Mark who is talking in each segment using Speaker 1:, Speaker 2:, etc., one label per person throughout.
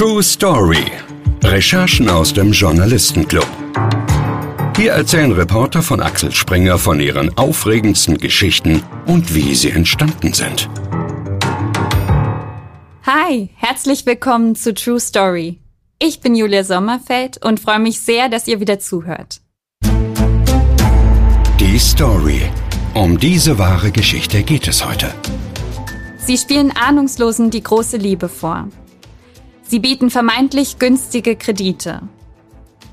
Speaker 1: True Story. Recherchen aus dem Journalistenclub. Hier erzählen Reporter von Axel Springer von ihren aufregendsten Geschichten und wie sie entstanden sind.
Speaker 2: Hi, herzlich willkommen zu True Story. Ich bin Julia Sommerfeld und freue mich sehr, dass ihr wieder zuhört.
Speaker 1: Die Story. Um diese wahre Geschichte geht es heute.
Speaker 2: Sie spielen Ahnungslosen die große Liebe vor. Sie bieten vermeintlich günstige Kredite.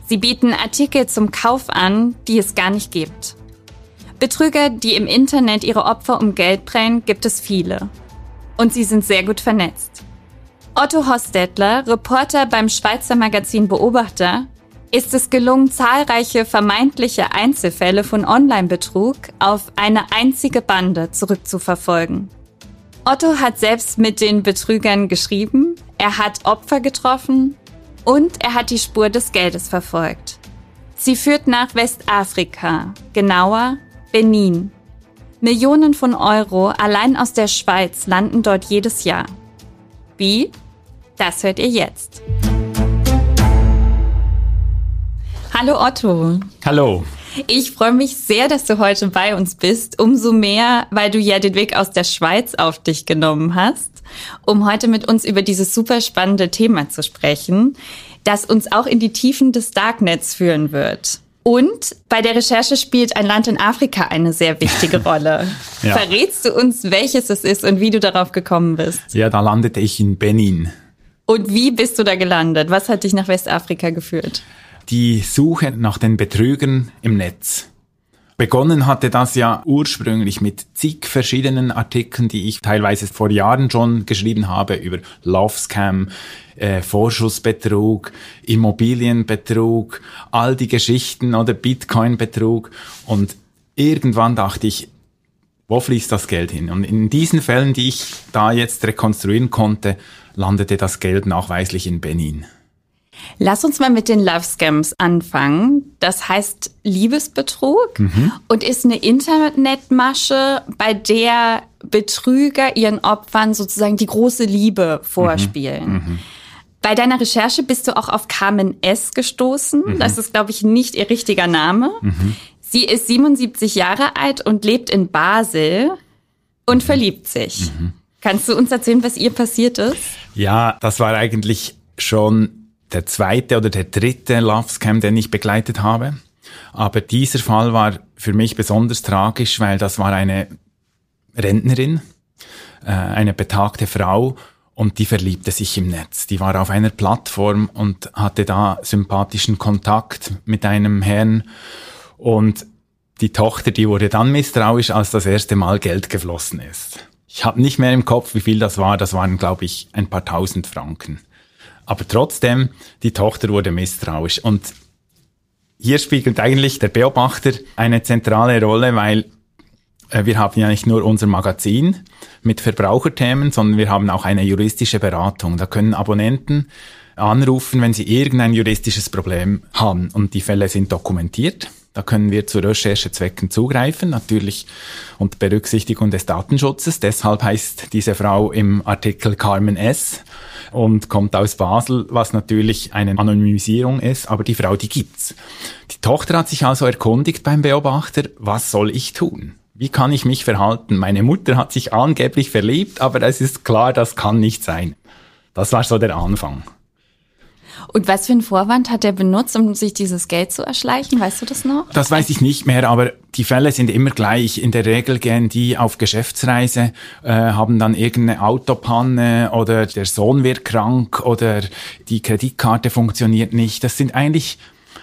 Speaker 2: Sie bieten Artikel zum Kauf an, die es gar nicht gibt. Betrüger, die im Internet ihre Opfer um Geld prellen, gibt es viele. Und sie sind sehr gut vernetzt. Otto Hostetler, Reporter beim Schweizer Magazin Beobachter, ist es gelungen, zahlreiche vermeintliche Einzelfälle von Online-Betrug auf eine einzige Bande zurückzuverfolgen. Otto hat selbst mit den Betrügern geschrieben, er hat Opfer getroffen und er hat die Spur des Geldes verfolgt. Sie führt nach Westafrika, genauer Benin. Millionen von Euro allein aus der Schweiz landen dort jedes Jahr. Wie? Das hört ihr jetzt. Hallo Otto.
Speaker 3: Hallo.
Speaker 2: Ich freue mich sehr, dass du heute bei uns bist. Umso mehr, weil du ja den Weg aus der Schweiz auf dich genommen hast, um heute mit uns über dieses super spannende Thema zu sprechen, das uns auch in die Tiefen des Darknets führen wird. Und bei der Recherche spielt ein Land in Afrika eine sehr wichtige Rolle. ja. Verrätst du uns, welches es ist und wie du darauf gekommen bist?
Speaker 3: Ja, da landete ich in Benin.
Speaker 2: Und wie bist du da gelandet? Was hat dich nach Westafrika geführt?
Speaker 3: Die Suche nach den Betrügern im Netz. Begonnen hatte das ja ursprünglich mit zig verschiedenen Artikeln, die ich teilweise vor Jahren schon geschrieben habe über Love Scam, äh, Vorschussbetrug, Immobilienbetrug, all die Geschichten oder Bitcoin-Betrug. Und irgendwann dachte ich, wo fließt das Geld hin? Und in diesen Fällen, die ich da jetzt rekonstruieren konnte, landete das Geld nachweislich in Benin.
Speaker 2: Lass uns mal mit den Love Scams anfangen. Das heißt Liebesbetrug mhm. und ist eine Internetmasche, bei der Betrüger ihren Opfern sozusagen die große Liebe vorspielen. Mhm. Mhm. Bei deiner Recherche bist du auch auf Carmen S. gestoßen. Mhm. Das ist, glaube ich, nicht ihr richtiger Name. Mhm. Sie ist 77 Jahre alt und lebt in Basel und mhm. verliebt sich. Kannst du uns erzählen, was ihr passiert ist?
Speaker 3: Ja, das war eigentlich schon der zweite oder der dritte Love Scam, den ich begleitet habe. Aber dieser Fall war für mich besonders tragisch, weil das war eine Rentnerin, äh, eine betagte Frau und die verliebte sich im Netz. Die war auf einer Plattform und hatte da sympathischen Kontakt mit einem Herrn und die Tochter, die wurde dann misstrauisch, als das erste Mal Geld geflossen ist. Ich habe nicht mehr im Kopf, wie viel das war. Das waren, glaube ich, ein paar tausend Franken. Aber trotzdem, die Tochter wurde misstrauisch. Und hier spiegelt eigentlich der Beobachter eine zentrale Rolle, weil äh, wir haben ja nicht nur unser Magazin mit Verbraucherthemen, sondern wir haben auch eine juristische Beratung. Da können Abonnenten anrufen, wenn sie irgendein juristisches Problem haben und die Fälle sind dokumentiert. Da können wir zu Recherchezwecken zugreifen, natürlich unter Berücksichtigung des Datenschutzes. Deshalb heißt diese Frau im Artikel Carmen S und kommt aus Basel, was natürlich eine Anonymisierung ist, aber die Frau, die gibt's. Die Tochter hat sich also erkundigt beim Beobachter, was soll ich tun? Wie kann ich mich verhalten? Meine Mutter hat sich angeblich verliebt, aber es ist klar, das kann nicht sein. Das war so der Anfang.
Speaker 2: Und was für einen Vorwand hat er benutzt, um sich dieses Geld zu erschleichen? Weißt du das noch?
Speaker 3: Das weiß ich nicht mehr, aber die Fälle sind immer gleich. In der Regel gehen die auf Geschäftsreise, äh, haben dann irgendeine Autopanne oder der Sohn wird krank oder die Kreditkarte funktioniert nicht. Das sind eigentlich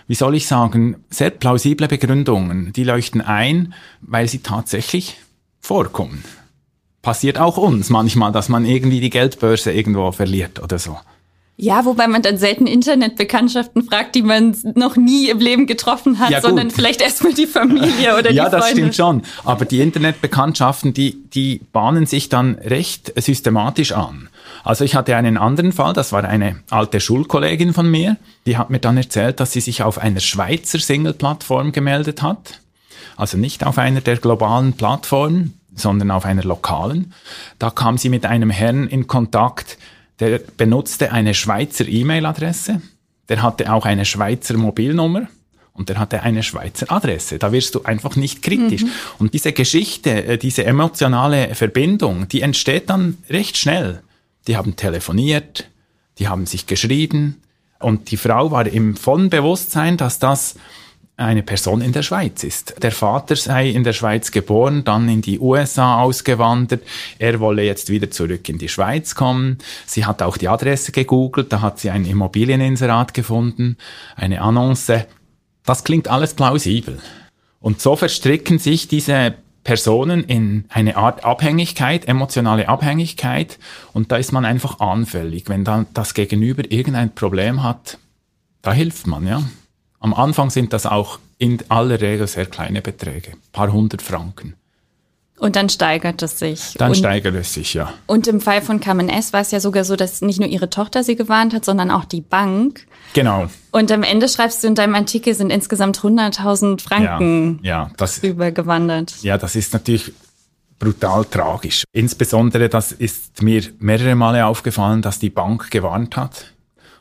Speaker 3: wie soll ich sagen, sehr plausible Begründungen. Die leuchten ein, weil sie tatsächlich vorkommen. Passiert auch uns manchmal, dass man irgendwie die Geldbörse irgendwo verliert oder so.
Speaker 2: Ja, wobei man dann selten Internetbekanntschaften fragt, die man noch nie im Leben getroffen hat, ja, sondern vielleicht erstmal die Familie oder
Speaker 3: ja,
Speaker 2: die Freunde.
Speaker 3: Ja, das stimmt schon. Aber die Internetbekanntschaften, die, die bahnen sich dann recht systematisch an. Also ich hatte einen anderen Fall, das war eine alte Schulkollegin von mir, die hat mir dann erzählt, dass sie sich auf einer Schweizer Single-Plattform gemeldet hat. Also nicht auf einer der globalen Plattformen, sondern auf einer lokalen. Da kam sie mit einem Herrn in Kontakt, der benutzte eine Schweizer E-Mail-Adresse, der hatte auch eine Schweizer Mobilnummer und der hatte eine Schweizer Adresse. Da wirst du einfach nicht kritisch. Mhm. Und diese Geschichte, äh, diese emotionale Verbindung, die entsteht dann recht schnell. Die haben telefoniert, die haben sich geschrieben und die Frau war im vollen Bewusstsein, dass das eine Person in der Schweiz ist. Der Vater sei in der Schweiz geboren, dann in die USA ausgewandert. Er wolle jetzt wieder zurück in die Schweiz kommen. Sie hat auch die Adresse gegoogelt, da hat sie ein Immobilieninserat gefunden, eine Annonce. Das klingt alles plausibel. Und so verstricken sich diese Personen in eine Art Abhängigkeit, emotionale Abhängigkeit, und da ist man einfach anfällig. Wenn dann das Gegenüber irgendein Problem hat, da hilft man, ja. Am Anfang sind das auch in aller Regel sehr kleine Beträge, paar hundert Franken.
Speaker 2: Und dann steigert es sich.
Speaker 3: Dann
Speaker 2: und,
Speaker 3: steigert es sich, ja.
Speaker 2: Und im Fall von Carmen S. war es ja sogar so, dass nicht nur ihre Tochter sie gewarnt hat, sondern auch die Bank.
Speaker 3: Genau.
Speaker 2: Und am Ende schreibst du in deinem Artikel, sind insgesamt 100.000 Franken
Speaker 3: ja, ja, das,
Speaker 2: übergewandert.
Speaker 3: Ja, das ist natürlich brutal tragisch. Insbesondere, das ist mir mehrere Male aufgefallen, dass die Bank gewarnt hat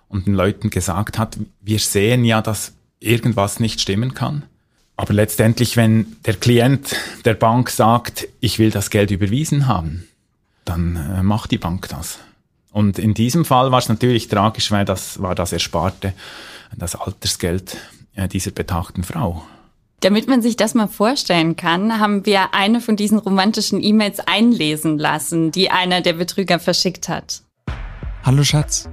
Speaker 3: und den Leuten gesagt hat, wir sehen ja, dass irgendwas nicht stimmen kann. Aber letztendlich, wenn der Klient der Bank sagt, ich will das Geld überwiesen haben, dann äh, macht die Bank das. Und in diesem Fall war es natürlich tragisch, weil das war das Ersparte, das Altersgeld äh, dieser betagten Frau.
Speaker 2: Damit man sich das mal vorstellen kann, haben wir eine von diesen romantischen E-Mails einlesen lassen, die einer der Betrüger verschickt hat.
Speaker 4: Hallo Schatz,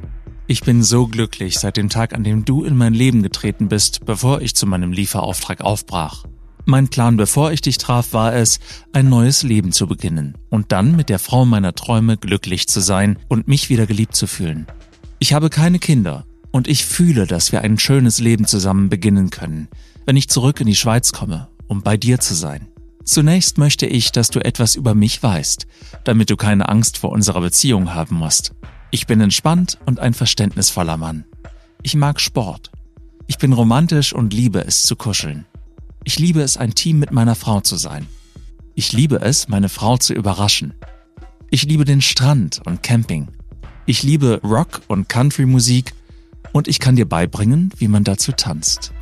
Speaker 4: ich bin so glücklich seit dem Tag, an dem du in mein Leben getreten bist, bevor ich zu meinem Lieferauftrag aufbrach. Mein Plan, bevor ich dich traf, war es, ein neues Leben zu beginnen und dann mit der Frau meiner Träume glücklich zu sein und mich wieder geliebt zu fühlen. Ich habe keine Kinder und ich fühle, dass wir ein schönes Leben zusammen beginnen können, wenn ich zurück in die Schweiz komme, um bei dir zu sein. Zunächst möchte ich, dass du etwas über mich weißt, damit du keine Angst vor unserer Beziehung haben musst. Ich bin entspannt und ein verständnisvoller Mann. Ich mag Sport. Ich bin romantisch und liebe es zu kuscheln. Ich liebe es, ein Team mit meiner Frau zu sein. Ich liebe es, meine Frau zu überraschen. Ich liebe den Strand und Camping. Ich liebe Rock- und Country-Musik und ich kann dir beibringen, wie man dazu tanzt.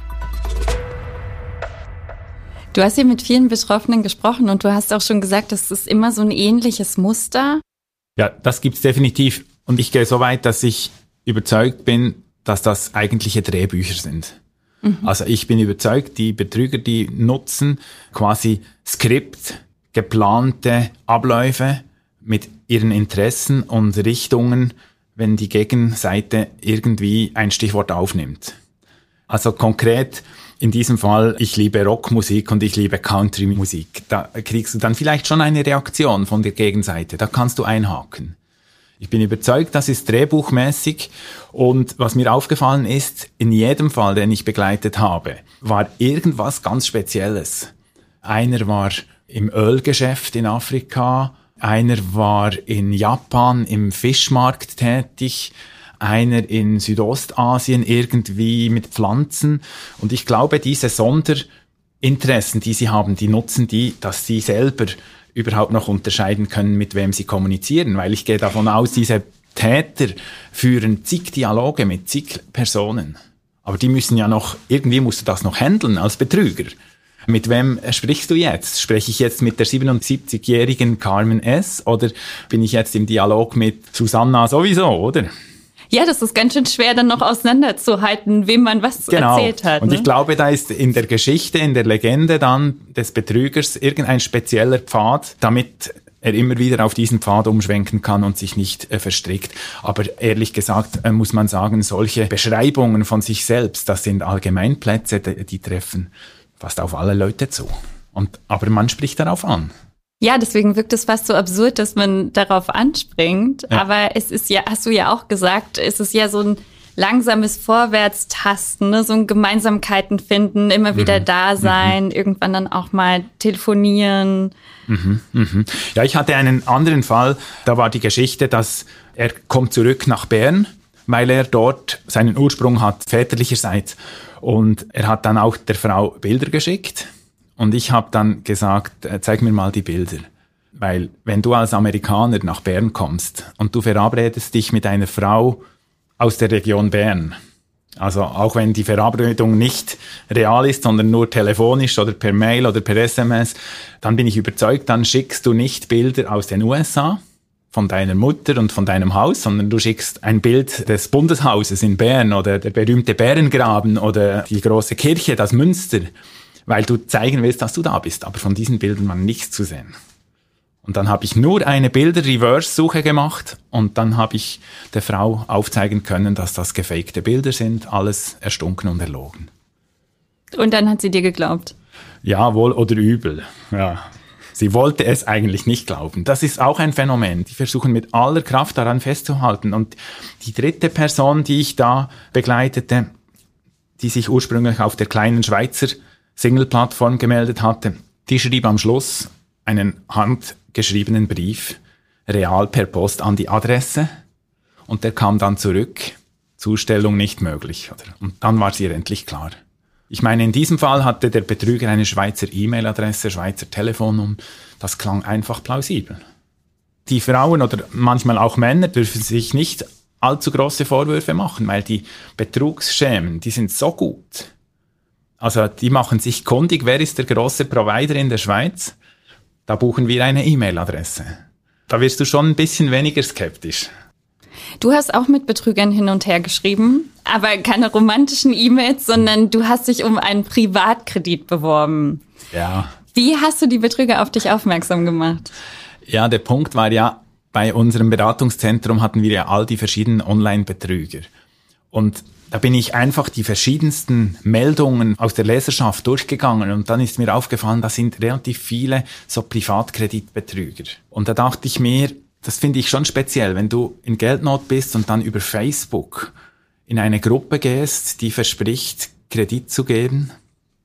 Speaker 2: Du hast hier mit vielen Betroffenen gesprochen und du hast auch schon gesagt, das ist immer so ein ähnliches Muster.
Speaker 3: Ja, das gibt's definitiv. Und ich gehe so weit, dass ich überzeugt bin, dass das eigentliche Drehbücher sind. Mhm. Also ich bin überzeugt, die Betrüger, die nutzen quasi Skript, geplante Abläufe mit ihren Interessen und Richtungen, wenn die Gegenseite irgendwie ein Stichwort aufnimmt. Also konkret in diesem Fall, ich liebe Rockmusik und ich liebe Countrymusik. Da kriegst du dann vielleicht schon eine Reaktion von der Gegenseite. Da kannst du einhaken. Ich bin überzeugt, das ist drehbuchmäßig und was mir aufgefallen ist, in jedem Fall, den ich begleitet habe, war irgendwas ganz Spezielles. Einer war im Ölgeschäft in Afrika, einer war in Japan im Fischmarkt tätig, einer in Südostasien irgendwie mit Pflanzen und ich glaube, diese Sonderinteressen, die sie haben, die nutzen die, dass sie selber überhaupt noch unterscheiden können, mit wem sie kommunizieren, weil ich gehe davon aus, diese Täter führen zig Dialoge mit zig Personen. Aber die müssen ja noch, irgendwie musst du das noch handeln als Betrüger. Mit wem sprichst du jetzt? Spreche ich jetzt mit der 77-jährigen Carmen S. oder bin ich jetzt im Dialog mit Susanna sowieso, oder?
Speaker 2: Ja, das ist ganz schön schwer, dann noch auseinanderzuhalten, wem man was genau. erzählt hat.
Speaker 3: Und ne? ich glaube, da ist in der Geschichte, in der Legende dann des Betrügers irgendein spezieller Pfad, damit er immer wieder auf diesen Pfad umschwenken kann und sich nicht äh, verstrickt. Aber ehrlich gesagt äh, muss man sagen, solche Beschreibungen von sich selbst, das sind Allgemeinplätze, die, die treffen fast auf alle Leute zu. Und, aber man spricht darauf an.
Speaker 2: Ja, deswegen wirkt es fast so absurd, dass man darauf anspringt. Ja. Aber es ist ja, hast du ja auch gesagt, es ist ja so ein langsames Vorwärtstasten, ne? so ein Gemeinsamkeiten finden, immer wieder mhm. da sein, mhm. irgendwann dann auch mal telefonieren.
Speaker 3: Mhm. Mhm. Ja, ich hatte einen anderen Fall, da war die Geschichte, dass er kommt zurück nach Bern, weil er dort seinen Ursprung hat, väterlicherseits. Und er hat dann auch der Frau Bilder geschickt und ich habe dann gesagt, äh, zeig mir mal die Bilder. Weil wenn du als Amerikaner nach Bern kommst und du verabredest dich mit einer Frau aus der Region Bern, also auch wenn die Verabredung nicht real ist, sondern nur telefonisch oder per Mail oder per SMS, dann bin ich überzeugt, dann schickst du nicht Bilder aus den USA von deiner Mutter und von deinem Haus, sondern du schickst ein Bild des Bundeshauses in Bern oder der berühmte Bärengraben oder die große Kirche, das Münster, weil du zeigen willst, dass du da bist. Aber von diesen Bildern war nichts zu sehen. Und dann habe ich nur eine Bilder-Reverse-Suche gemacht und dann habe ich der Frau aufzeigen können, dass das gefakte Bilder sind, alles erstunken und erlogen.
Speaker 2: Und dann hat sie dir geglaubt.
Speaker 3: Ja, wohl oder übel. Ja. Sie wollte es eigentlich nicht glauben. Das ist auch ein Phänomen. Die versuchen mit aller Kraft daran festzuhalten. Und die dritte Person, die ich da begleitete, die sich ursprünglich auf der kleinen Schweizer Single-Plattform gemeldet hatte, die schrieb am Schluss einen handgeschriebenen Brief real per Post an die Adresse und der kam dann zurück, Zustellung nicht möglich. Und dann war es ihr endlich klar. Ich meine, in diesem Fall hatte der Betrüger eine Schweizer E-Mail-Adresse, Schweizer Telefonnummer. Das klang einfach plausibel. Die Frauen oder manchmal auch Männer dürfen sich nicht allzu große Vorwürfe machen, weil die Betrugsschemen, die sind so gut. Also die machen sich kundig, wer ist der große Provider in der Schweiz? Da buchen wir eine E-Mail-Adresse. Da wirst du schon ein bisschen weniger skeptisch.
Speaker 2: Du hast auch mit Betrügern hin und her geschrieben, aber keine romantischen E-Mails, sondern du hast dich um einen Privatkredit beworben.
Speaker 3: Ja.
Speaker 2: Wie hast du die Betrüger auf dich aufmerksam gemacht?
Speaker 3: Ja, der Punkt war ja, bei unserem Beratungszentrum hatten wir ja all die verschiedenen Online-Betrüger. Und da bin ich einfach die verschiedensten Meldungen aus der Leserschaft durchgegangen und dann ist mir aufgefallen, da sind relativ viele so Privatkreditbetrüger. Und da dachte ich mir, das finde ich schon speziell, wenn du in Geldnot bist und dann über Facebook in eine Gruppe gehst, die verspricht, Kredit zu geben,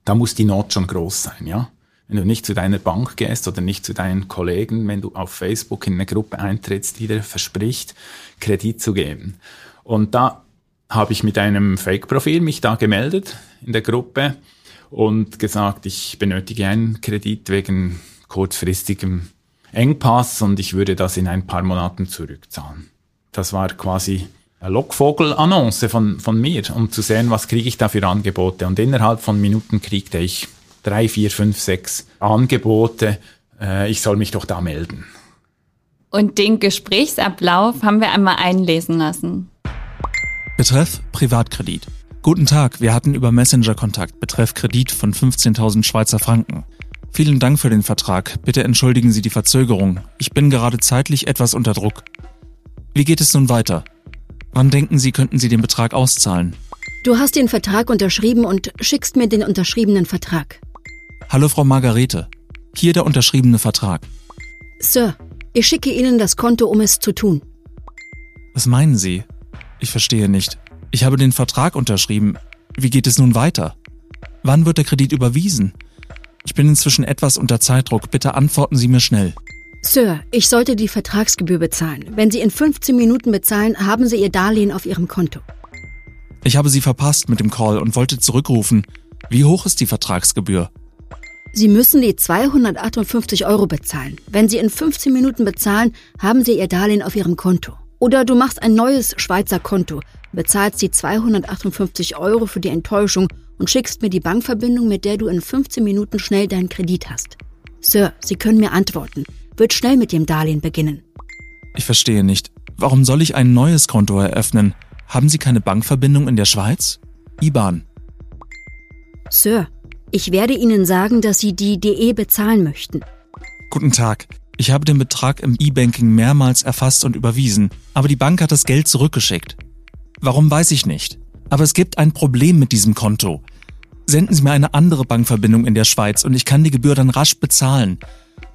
Speaker 3: da muss die Not schon groß sein, ja? Wenn du nicht zu deiner Bank gehst oder nicht zu deinen Kollegen, wenn du auf Facebook in eine Gruppe eintrittst, die dir verspricht, Kredit zu geben. Und da habe ich mit einem Fake-Profil mich da gemeldet in der Gruppe und gesagt, ich benötige einen Kredit wegen kurzfristigem Engpass und ich würde das in ein paar Monaten zurückzahlen. Das war quasi eine Lockvogel-Annonce von, von mir, um zu sehen, was kriege ich da für Angebote. Und innerhalb von Minuten kriegte ich drei, vier, fünf, sechs Angebote. Äh, ich soll mich doch da melden.
Speaker 2: Und den Gesprächsablauf haben wir einmal einlesen lassen.
Speaker 4: Betreff Privatkredit. Guten Tag, wir hatten über Messenger Kontakt betreff Kredit von 15.000 Schweizer Franken. Vielen Dank für den Vertrag. Bitte entschuldigen Sie die Verzögerung. Ich bin gerade zeitlich etwas unter Druck. Wie geht es nun weiter? Wann denken Sie, könnten Sie den Betrag auszahlen?
Speaker 5: Du hast den Vertrag unterschrieben und schickst mir den unterschriebenen Vertrag.
Speaker 4: Hallo Frau Margarete. Hier der unterschriebene Vertrag.
Speaker 5: Sir, ich schicke Ihnen das Konto, um es zu tun.
Speaker 4: Was meinen Sie? Ich verstehe nicht. Ich habe den Vertrag unterschrieben. Wie geht es nun weiter? Wann wird der Kredit überwiesen? Ich bin inzwischen etwas unter Zeitdruck. Bitte antworten Sie mir schnell.
Speaker 5: Sir, ich sollte die Vertragsgebühr bezahlen. Wenn Sie in 15 Minuten bezahlen, haben Sie Ihr Darlehen auf Ihrem Konto.
Speaker 4: Ich habe Sie verpasst mit dem Call und wollte zurückrufen. Wie hoch ist die Vertragsgebühr?
Speaker 5: Sie müssen die 258 Euro bezahlen. Wenn Sie in 15 Minuten bezahlen, haben Sie Ihr Darlehen auf Ihrem Konto. Oder du machst ein neues Schweizer Konto, bezahlst die 258 Euro für die Enttäuschung und schickst mir die Bankverbindung, mit der du in 15 Minuten schnell deinen Kredit hast. Sir, Sie können mir antworten. Wird schnell mit dem Darlehen beginnen.
Speaker 4: Ich verstehe nicht. Warum soll ich ein neues Konto eröffnen? Haben Sie keine Bankverbindung in der Schweiz? IBAN.
Speaker 5: Sir, ich werde Ihnen sagen, dass Sie die DE bezahlen möchten.
Speaker 4: Guten Tag. Ich habe den Betrag im E-Banking mehrmals erfasst und überwiesen, aber die Bank hat das Geld zurückgeschickt. Warum weiß ich nicht. Aber es gibt ein Problem mit diesem Konto. Senden Sie mir eine andere Bankverbindung in der Schweiz und ich kann die Gebühr dann rasch bezahlen.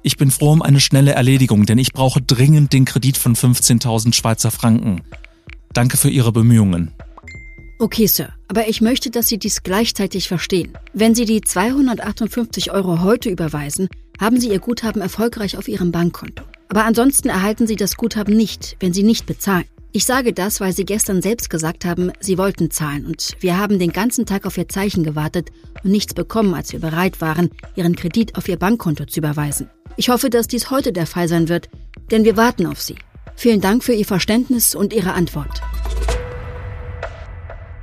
Speaker 4: Ich bin froh um eine schnelle Erledigung, denn ich brauche dringend den Kredit von 15.000 Schweizer Franken. Danke für Ihre Bemühungen.
Speaker 5: Okay, Sir, aber ich möchte, dass Sie dies gleichzeitig verstehen. Wenn Sie die 258 Euro heute überweisen, haben Sie Ihr Guthaben erfolgreich auf Ihrem Bankkonto. Aber ansonsten erhalten Sie das Guthaben nicht, wenn Sie nicht bezahlen. Ich sage das, weil Sie gestern selbst gesagt haben, Sie wollten zahlen und wir haben den ganzen Tag auf Ihr Zeichen gewartet und nichts bekommen, als wir bereit waren, Ihren Kredit auf Ihr Bankkonto zu überweisen. Ich hoffe, dass dies heute der Fall sein wird, denn wir warten auf Sie. Vielen Dank für Ihr Verständnis und Ihre Antwort.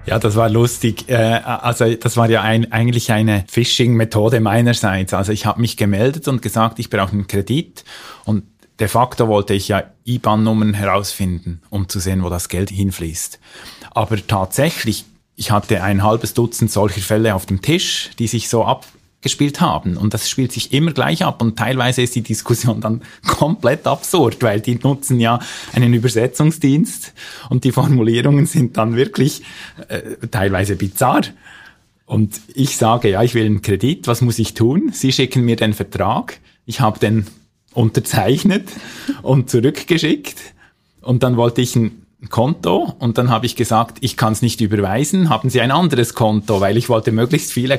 Speaker 3: Ja, das war lustig. Äh, also das war ja ein, eigentlich eine Phishing-Methode meinerseits. Also ich habe mich gemeldet und gesagt, ich brauche einen Kredit und de facto wollte ich ja IBAN-Nummern herausfinden, um zu sehen, wo das Geld hinfließt. Aber tatsächlich, ich hatte ein halbes Dutzend solcher Fälle auf dem Tisch, die sich so ab gespielt haben. Und das spielt sich immer gleich ab. Und teilweise ist die Diskussion dann komplett absurd, weil die nutzen ja einen Übersetzungsdienst und die Formulierungen sind dann wirklich äh, teilweise bizarr. Und ich sage, ja, ich will einen Kredit, was muss ich tun? Sie schicken mir den Vertrag, ich habe den unterzeichnet und zurückgeschickt. Und dann wollte ich ein Konto und dann habe ich gesagt, ich kann es nicht überweisen, haben Sie ein anderes Konto, weil ich wollte möglichst viele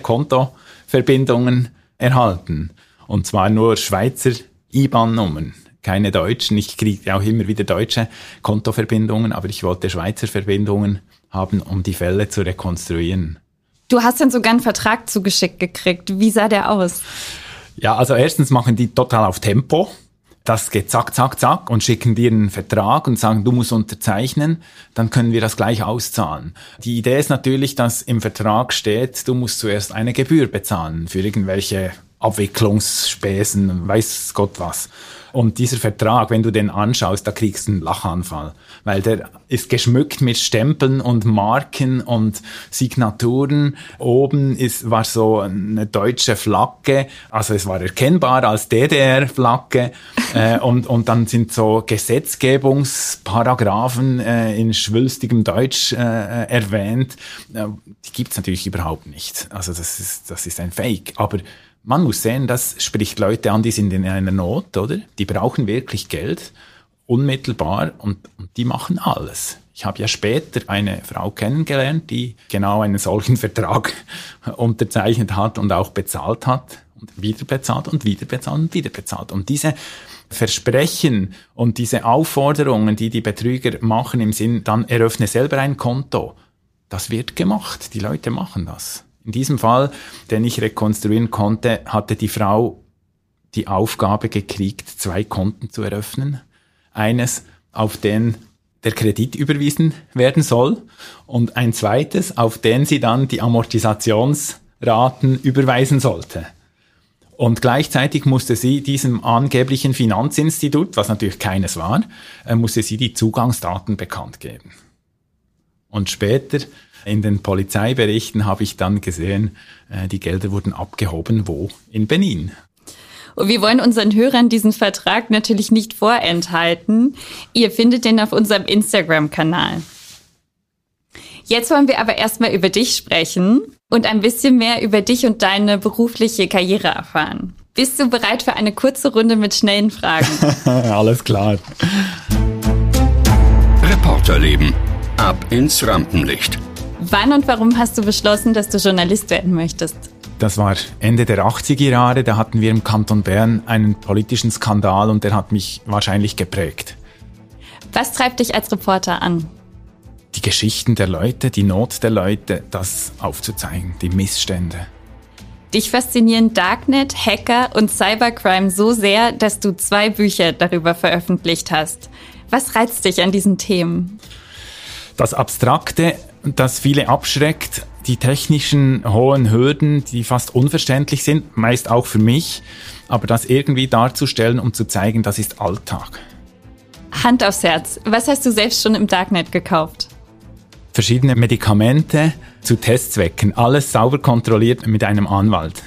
Speaker 3: Kontoverbindungen erhalten. Und zwar nur Schweizer IBAN-Nummern, keine deutschen. Ich kriege auch immer wieder deutsche Kontoverbindungen, aber ich wollte Schweizer Verbindungen haben, um die Fälle zu rekonstruieren.
Speaker 2: Du hast dann sogar einen Vertrag zugeschickt gekriegt. Wie sah der aus?
Speaker 3: Ja, also erstens machen die total auf Tempo. Das geht zack, zack, zack und schicken dir einen Vertrag und sagen, du musst unterzeichnen, dann können wir das gleich auszahlen. Die Idee ist natürlich, dass im Vertrag steht, du musst zuerst eine Gebühr bezahlen für irgendwelche Abwicklungsspesen, weiß Gott was. Und dieser Vertrag, wenn du den anschaust, da kriegst du einen Lachanfall, weil der ist geschmückt mit Stempeln und Marken und Signaturen. Oben ist, war so eine deutsche Flagge, also es war erkennbar als DDR-Flagge äh, und, und dann sind so Gesetzgebungsparagraphen äh, in schwülstigem Deutsch äh, erwähnt. Äh, die gibt's natürlich überhaupt nicht. Also das ist, das ist ein Fake. Aber man muss sehen, das spricht Leute an, die sind in einer Not, oder? Die brauchen wirklich Geld, unmittelbar, und, und die machen alles. Ich habe ja später eine Frau kennengelernt, die genau einen solchen Vertrag unterzeichnet hat und auch bezahlt hat und wieder bezahlt und wieder bezahlt und wieder bezahlt. Und diese Versprechen und diese Aufforderungen, die die Betrüger machen im Sinn, dann eröffne selber ein Konto, das wird gemacht. Die Leute machen das. In diesem Fall, den ich rekonstruieren konnte, hatte die Frau die Aufgabe gekriegt, zwei Konten zu eröffnen. Eines, auf den der Kredit überwiesen werden soll und ein zweites, auf den sie dann die Amortisationsraten überweisen sollte. Und gleichzeitig musste sie diesem angeblichen Finanzinstitut, was natürlich keines war, äh, musste sie die Zugangsdaten bekannt geben. Und später in den Polizeiberichten habe ich dann gesehen, äh, die Gelder wurden abgehoben, wo? In Benin.
Speaker 2: Und wir wollen unseren Hörern diesen Vertrag natürlich nicht vorenthalten. Ihr findet den auf unserem Instagram-Kanal. Jetzt wollen wir aber erstmal über dich sprechen und ein bisschen mehr über dich und deine berufliche Karriere erfahren. Bist du bereit für eine kurze Runde mit schnellen Fragen?
Speaker 3: Alles klar.
Speaker 1: Reporterleben. Ab ins Rampenlicht.
Speaker 2: Wann und warum hast du beschlossen, dass du Journalist werden möchtest?
Speaker 3: Das war Ende der 80er Jahre, da hatten wir im Kanton Bern einen politischen Skandal und der hat mich wahrscheinlich geprägt.
Speaker 2: Was treibt dich als Reporter an?
Speaker 3: Die Geschichten der Leute, die Not der Leute, das aufzuzeigen, die Missstände.
Speaker 2: Dich faszinieren Darknet, Hacker und Cybercrime so sehr, dass du zwei Bücher darüber veröffentlicht hast. Was reizt dich an diesen Themen?
Speaker 3: Das Abstrakte, das viele abschreckt, die technischen hohen Hürden, die fast unverständlich sind, meist auch für mich, aber das irgendwie darzustellen, um zu zeigen, das ist Alltag.
Speaker 2: Hand aufs Herz, was hast du selbst schon im Darknet gekauft?
Speaker 3: Verschiedene Medikamente zu Testzwecken, alles sauber kontrolliert mit einem Anwalt.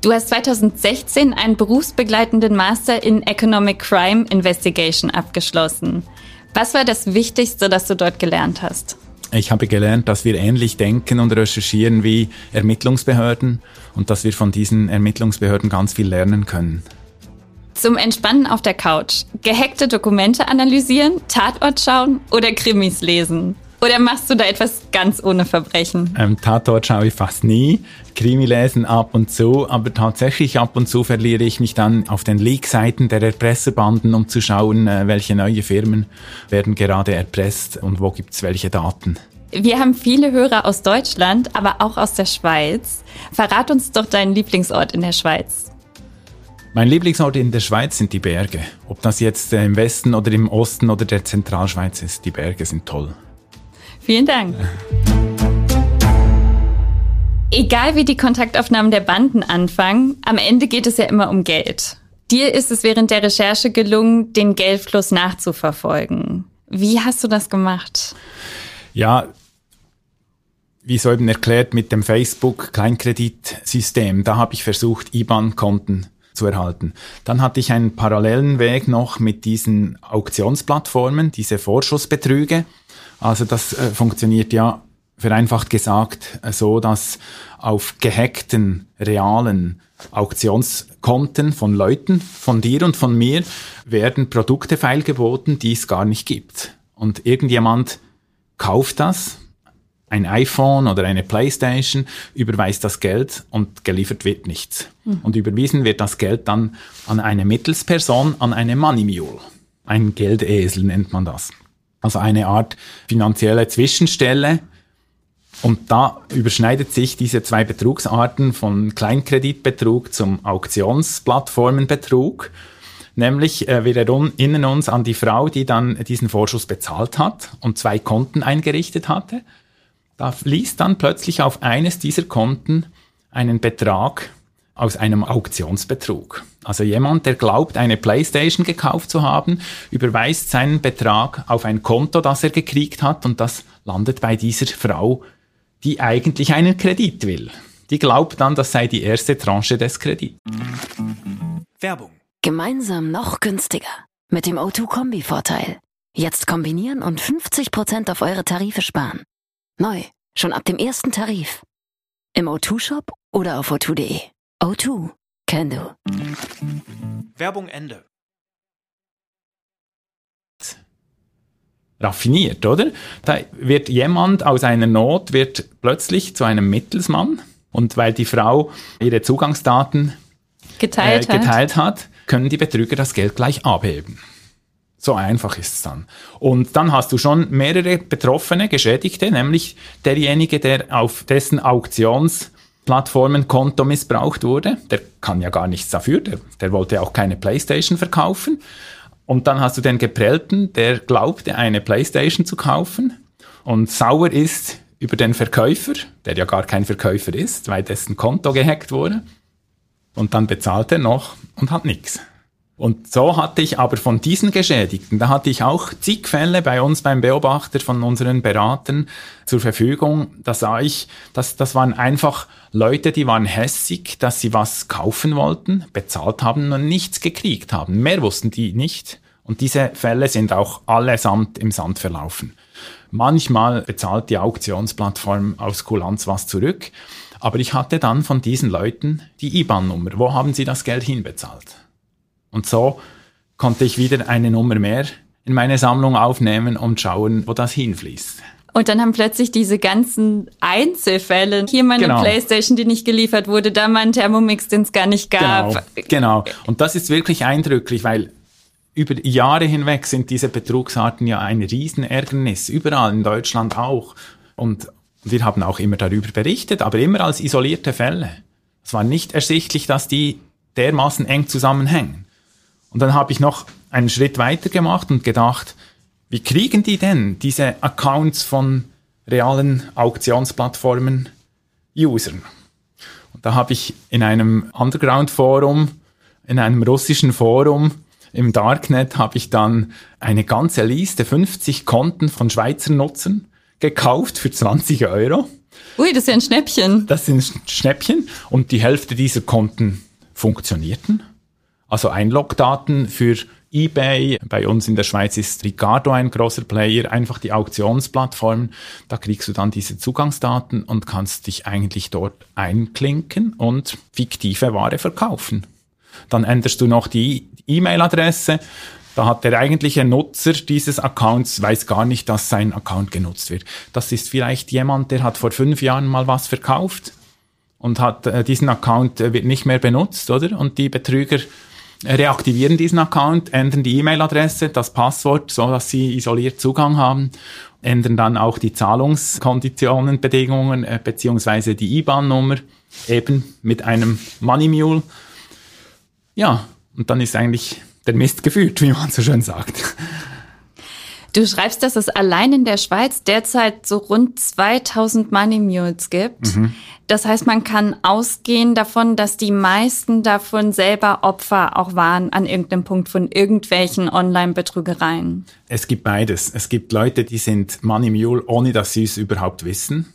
Speaker 2: Du hast 2016 einen berufsbegleitenden Master in Economic Crime Investigation abgeschlossen. Was war das Wichtigste, das du dort gelernt hast?
Speaker 3: Ich habe gelernt, dass wir ähnlich denken und recherchieren wie Ermittlungsbehörden und dass wir von diesen Ermittlungsbehörden ganz viel lernen können.
Speaker 2: Zum Entspannen auf der Couch. Gehackte Dokumente analysieren, Tatort schauen oder Krimis lesen. Oder machst du da etwas ganz ohne Verbrechen?
Speaker 3: Ähm, Tatort schaue ich fast nie. Krimi lesen ab und zu, aber tatsächlich ab und zu verliere ich mich dann auf den Leak-Seiten der Erpresserbanden, um zu schauen, äh, welche neue Firmen werden gerade erpresst und wo gibt's welche Daten.
Speaker 2: Wir haben viele Hörer aus Deutschland, aber auch aus der Schweiz. Verrat uns doch deinen Lieblingsort in der Schweiz.
Speaker 3: Mein Lieblingsort in der Schweiz sind die Berge. Ob das jetzt äh, im Westen oder im Osten oder der Zentralschweiz ist, die Berge sind toll.
Speaker 2: Vielen Dank. Egal wie die Kontaktaufnahmen der Banden anfangen, am Ende geht es ja immer um Geld. Dir ist es während der Recherche gelungen, den Geldfluss nachzuverfolgen. Wie hast du das gemacht?
Speaker 3: Ja, wie soeben erklärt, mit dem Facebook-Kleinkreditsystem, da habe ich versucht, IBAN-Konten zu erhalten. Dann hatte ich einen parallelen Weg noch mit diesen Auktionsplattformen, diese Vorschussbetrüge. Also das äh, funktioniert ja vereinfacht gesagt so, dass auf gehackten, realen Auktionskonten von Leuten, von dir und von mir, werden Produkte feilgeboten, die es gar nicht gibt. Und irgendjemand kauft das, ein iPhone oder eine Playstation, überweist das Geld und geliefert wird nichts. Mhm. Und überwiesen wird das Geld dann an eine Mittelsperson, an eine Money Mule. Ein Geldesel nennt man das. Also eine Art finanzielle Zwischenstelle. Und da überschneidet sich diese zwei Betrugsarten von Kleinkreditbetrug zum Auktionsplattformenbetrug. Nämlich, äh, wir erinnern uns an die Frau, die dann diesen Vorschuss bezahlt hat und zwei Konten eingerichtet hatte. Da fließt dann plötzlich auf eines dieser Konten einen Betrag aus einem Auktionsbetrug. Also jemand, der glaubt, eine Playstation gekauft zu haben, überweist seinen Betrag auf ein Konto, das er gekriegt hat und das landet bei dieser Frau, die eigentlich einen Kredit will. Die glaubt dann, das sei die erste Tranche des Kredits.
Speaker 6: Werbung. Gemeinsam noch günstiger. Mit dem O2-Kombi-Vorteil. Jetzt kombinieren und 50% auf eure Tarife sparen. Neu, schon ab dem ersten Tarif. Im O2-Shop oder auf o2.de. O2, can do.
Speaker 7: Werbung Ende.
Speaker 3: Raffiniert, oder? Da wird jemand aus einer Not wird plötzlich zu einem Mittelsmann und weil die Frau ihre Zugangsdaten
Speaker 2: geteilt,
Speaker 3: äh, geteilt hat. hat, können die Betrüger das Geld gleich abheben. So einfach ist es dann. Und dann hast du schon mehrere Betroffene, Geschädigte, nämlich derjenige, der auf dessen Auktionsplattformenkonto missbraucht wurde. Der kann ja gar nichts dafür, der, der wollte auch keine Playstation verkaufen. Und dann hast du den Geprellten, der glaubte, eine Playstation zu kaufen und sauer ist über den Verkäufer, der ja gar kein Verkäufer ist, weil dessen Konto gehackt wurde. Und dann bezahlt er noch und hat nichts. Und so hatte ich aber von diesen Geschädigten, da hatte ich auch zig Fälle bei uns beim Beobachter von unseren Beratern zur Verfügung. Da sah ich, dass das waren einfach Leute, die waren hässig, dass sie was kaufen wollten, bezahlt haben und nichts gekriegt haben. Mehr wussten die nicht. Und diese Fälle sind auch allesamt im Sand verlaufen. Manchmal bezahlt die Auktionsplattform aus Kulanz was zurück. Aber ich hatte dann von diesen Leuten die IBAN-Nummer. Wo haben sie das Geld hinbezahlt? Und so konnte ich wieder eine Nummer mehr in meine Sammlung aufnehmen und schauen, wo das hinfließt.
Speaker 2: Und dann haben plötzlich diese ganzen Einzelfälle, hier meine genau. Playstation, die nicht geliefert wurde, da mein Thermomix, den es gar nicht gab.
Speaker 3: Genau, genau. Und das ist wirklich eindrücklich, weil über Jahre hinweg sind diese Betrugsarten ja ein Riesenärgernis, überall in Deutschland auch. Und wir haben auch immer darüber berichtet, aber immer als isolierte Fälle. Es war nicht ersichtlich, dass die dermaßen eng zusammenhängen. Und dann habe ich noch einen Schritt weiter gemacht und gedacht, wie kriegen die denn diese Accounts von realen Auktionsplattformen Usern? Und da habe ich in einem Underground-Forum, in einem russischen Forum im Darknet, habe ich dann eine ganze Liste, 50 Konten von Schweizer Nutzern gekauft für 20 Euro.
Speaker 2: Ui, das ein Schnäppchen.
Speaker 3: Das sind Schnäppchen und die Hälfte dieser Konten funktionierten. Also Einlogdaten für eBay, bei uns in der Schweiz ist Ricardo ein großer Player, einfach die Auktionsplattformen, da kriegst du dann diese Zugangsdaten und kannst dich eigentlich dort einklinken und fiktive Ware verkaufen. Dann änderst du noch die E-Mail-Adresse, Da hat der eigentliche Nutzer dieses Accounts weiß gar nicht, dass sein Account genutzt wird. Das ist vielleicht jemand, der hat vor fünf Jahren mal was verkauft und hat äh, diesen Account äh, wird nicht mehr benutzt, oder? Und die Betrüger reaktivieren diesen Account, ändern die E-Mail-Adresse, das Passwort, so dass sie isoliert Zugang haben, ändern dann auch die Zahlungskonditionen, Bedingungen äh, beziehungsweise die IBAN-Nummer eben mit einem Money Mule. Ja, und dann ist eigentlich der Mist gefühlt, wie man so schön sagt.
Speaker 2: Du schreibst, dass es allein in der Schweiz derzeit so rund 2000 Money Mules gibt. Mhm. Das heißt, man kann ausgehen davon, dass die meisten davon selber Opfer auch waren an irgendeinem Punkt von irgendwelchen Online-Betrügereien.
Speaker 3: Es gibt beides. Es gibt Leute, die sind Money Mule, ohne dass sie es überhaupt wissen,